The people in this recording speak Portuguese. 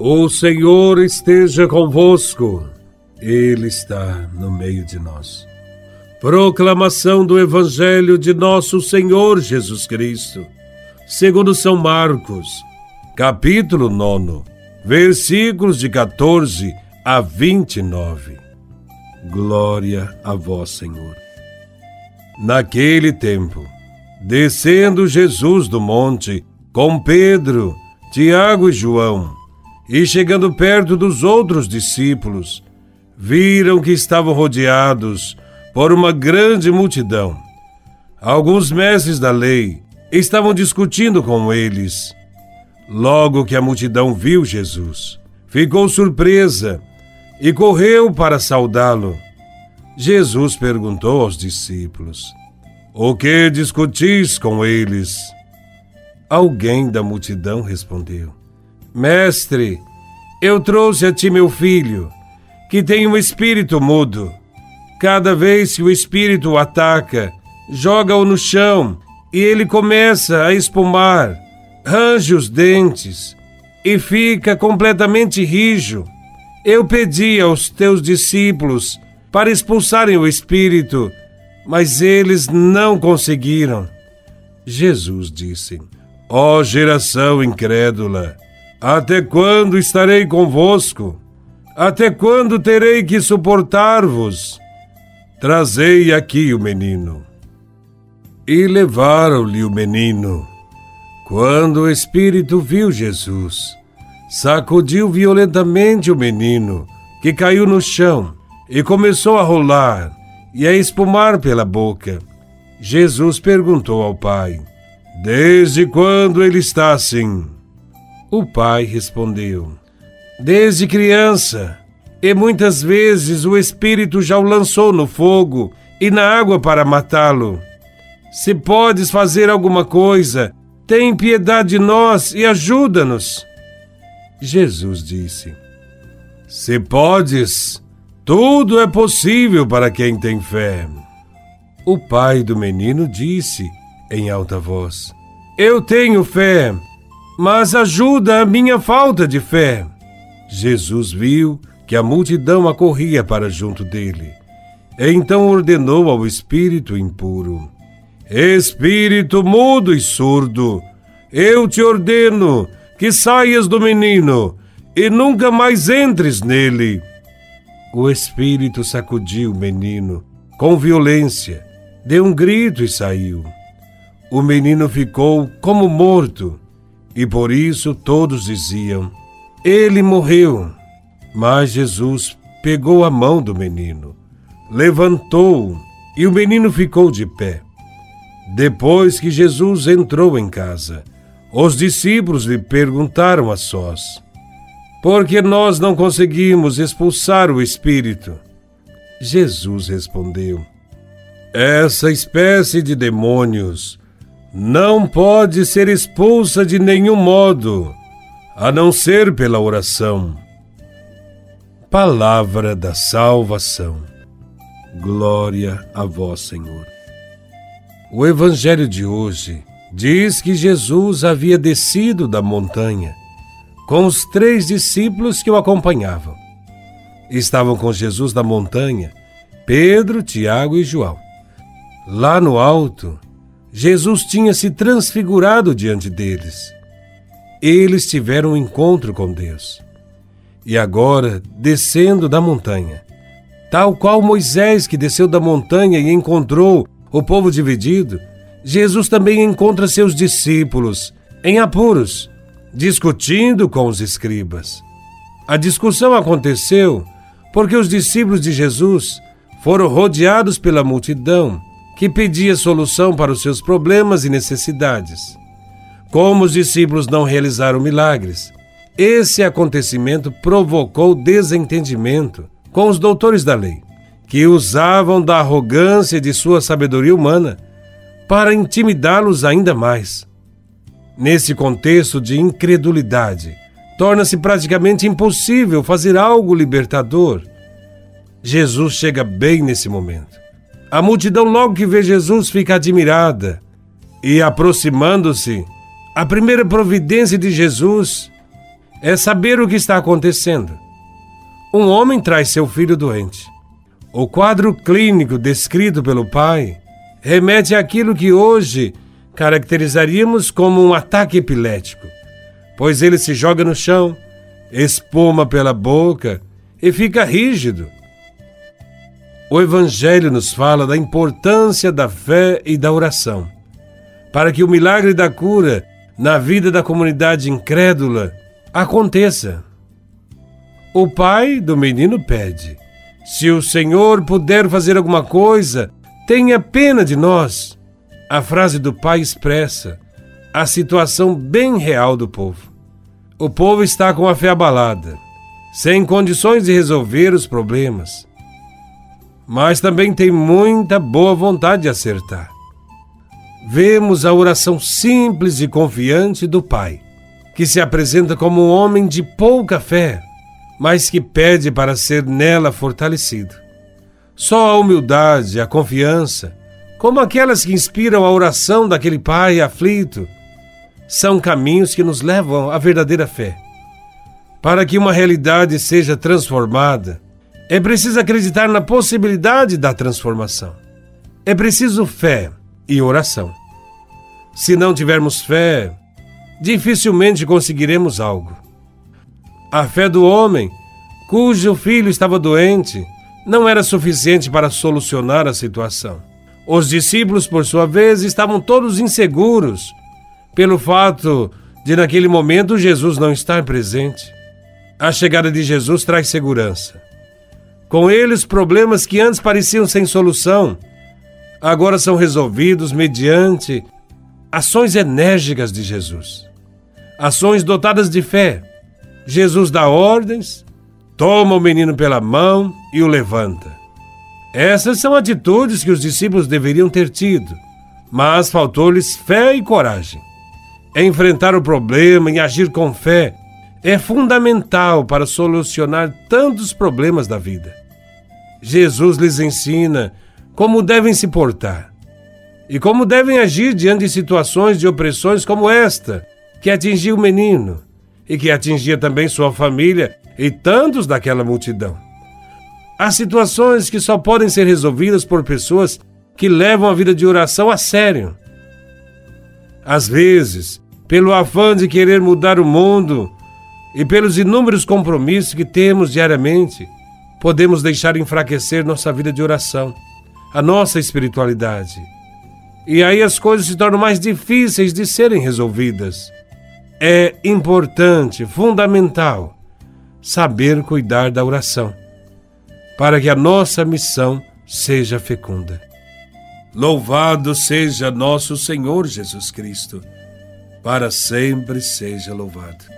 O Senhor esteja convosco, Ele está no meio de nós. Proclamação do Evangelho de Nosso Senhor Jesus Cristo, segundo São Marcos, capítulo 9, versículos de 14 a 29. Glória a Vós, Senhor. Naquele tempo, descendo Jesus do monte com Pedro, Tiago e João, e chegando perto dos outros discípulos, viram que estavam rodeados por uma grande multidão. Alguns mestres da lei estavam discutindo com eles. Logo que a multidão viu Jesus, ficou surpresa e correu para saudá-lo. Jesus perguntou aos discípulos: O que discutis com eles? Alguém da multidão respondeu: Mestre, eu trouxe a ti meu filho, que tem um espírito mudo. Cada vez que o espírito o ataca, joga-o no chão e ele começa a espumar, range os dentes e fica completamente rijo. Eu pedi aos teus discípulos para expulsarem o espírito, mas eles não conseguiram. Jesus disse: Ó oh, geração incrédula, até quando estarei convosco? Até quando terei que suportar-vos? Trazei aqui o menino. E levaram-lhe o menino. Quando o espírito viu Jesus, sacudiu violentamente o menino, que caiu no chão e começou a rolar e a espumar pela boca. Jesus perguntou ao pai: Desde quando ele está assim? O pai respondeu: Desde criança, e muitas vezes o espírito já o lançou no fogo e na água para matá-lo. Se podes fazer alguma coisa, tem piedade de nós e ajuda-nos. Jesus disse: Se podes, tudo é possível para quem tem fé. O pai do menino disse em alta voz: Eu tenho fé mas ajuda a minha falta de fé. Jesus viu que a multidão acorria para junto dele. Então ordenou ao espírito impuro: Espírito mudo e surdo, eu te ordeno que saias do menino e nunca mais entres nele. O espírito sacudiu o menino com violência, deu um grito e saiu. O menino ficou como morto e por isso todos diziam: Ele morreu. Mas Jesus pegou a mão do menino, levantou-o e o menino ficou de pé. Depois que Jesus entrou em casa, os discípulos lhe perguntaram a sós: Por que nós não conseguimos expulsar o espírito? Jesus respondeu: Essa espécie de demônios não pode ser expulsa de nenhum modo, a não ser pela oração. Palavra da salvação. Glória a vós, Senhor. O Evangelho de hoje diz que Jesus havia descido da montanha com os três discípulos que o acompanhavam. Estavam com Jesus na montanha Pedro, Tiago e João. Lá no alto, Jesus tinha se transfigurado diante deles. Eles tiveram um encontro com Deus. E agora, descendo da montanha, tal qual Moisés que desceu da montanha e encontrou o povo dividido, Jesus também encontra seus discípulos em apuros, discutindo com os escribas. A discussão aconteceu porque os discípulos de Jesus foram rodeados pela multidão que pedia solução para os seus problemas e necessidades. Como os discípulos não realizaram milagres, esse acontecimento provocou desentendimento com os doutores da lei, que usavam da arrogância de sua sabedoria humana para intimidá-los ainda mais. Nesse contexto de incredulidade, torna-se praticamente impossível fazer algo libertador. Jesus chega bem nesse momento a multidão, logo que vê Jesus, fica admirada e, aproximando-se, a primeira providência de Jesus é saber o que está acontecendo. Um homem traz seu filho doente. O quadro clínico descrito pelo pai remete àquilo que hoje caracterizaríamos como um ataque epilético, pois ele se joga no chão, espuma pela boca e fica rígido. O Evangelho nos fala da importância da fé e da oração, para que o milagre da cura na vida da comunidade incrédula aconteça. O pai do menino pede: Se o Senhor puder fazer alguma coisa, tenha pena de nós. A frase do pai expressa a situação bem real do povo. O povo está com a fé abalada, sem condições de resolver os problemas, mas também tem muita boa vontade de acertar. Vemos a oração simples e confiante do pai que se apresenta como um homem de pouca fé, mas que pede para ser nela fortalecido. Só a humildade, a confiança, como aquelas que inspiram a oração daquele pai aflito, são caminhos que nos levam à verdadeira fé. Para que uma realidade seja transformada, é preciso acreditar na possibilidade da transformação. É preciso fé e oração. Se não tivermos fé, dificilmente conseguiremos algo. A fé do homem, cujo filho estava doente, não era suficiente para solucionar a situação. Os discípulos, por sua vez, estavam todos inseguros pelo fato de, naquele momento, Jesus não estar presente. A chegada de Jesus traz segurança. Com ele, os problemas que antes pareciam sem solução, agora são resolvidos mediante ações enérgicas de Jesus ações dotadas de fé. Jesus dá ordens, toma o menino pela mão e o levanta. Essas são atitudes que os discípulos deveriam ter tido, mas faltou-lhes fé e coragem. Enfrentar o problema e agir com fé é fundamental para solucionar tantos problemas da vida. Jesus lhes ensina como devem se portar e como devem agir diante de situações de opressões como esta, que atingia o menino e que atingia também sua família e tantos daquela multidão. Há situações que só podem ser resolvidas por pessoas que levam a vida de oração a sério. Às vezes, pelo afã de querer mudar o mundo e pelos inúmeros compromissos que temos diariamente, podemos deixar enfraquecer nossa vida de oração, a nossa espiritualidade. E aí as coisas se tornam mais difíceis de serem resolvidas. É importante, fundamental, saber cuidar da oração, para que a nossa missão seja fecunda. Louvado seja nosso Senhor Jesus Cristo, para sempre seja louvado.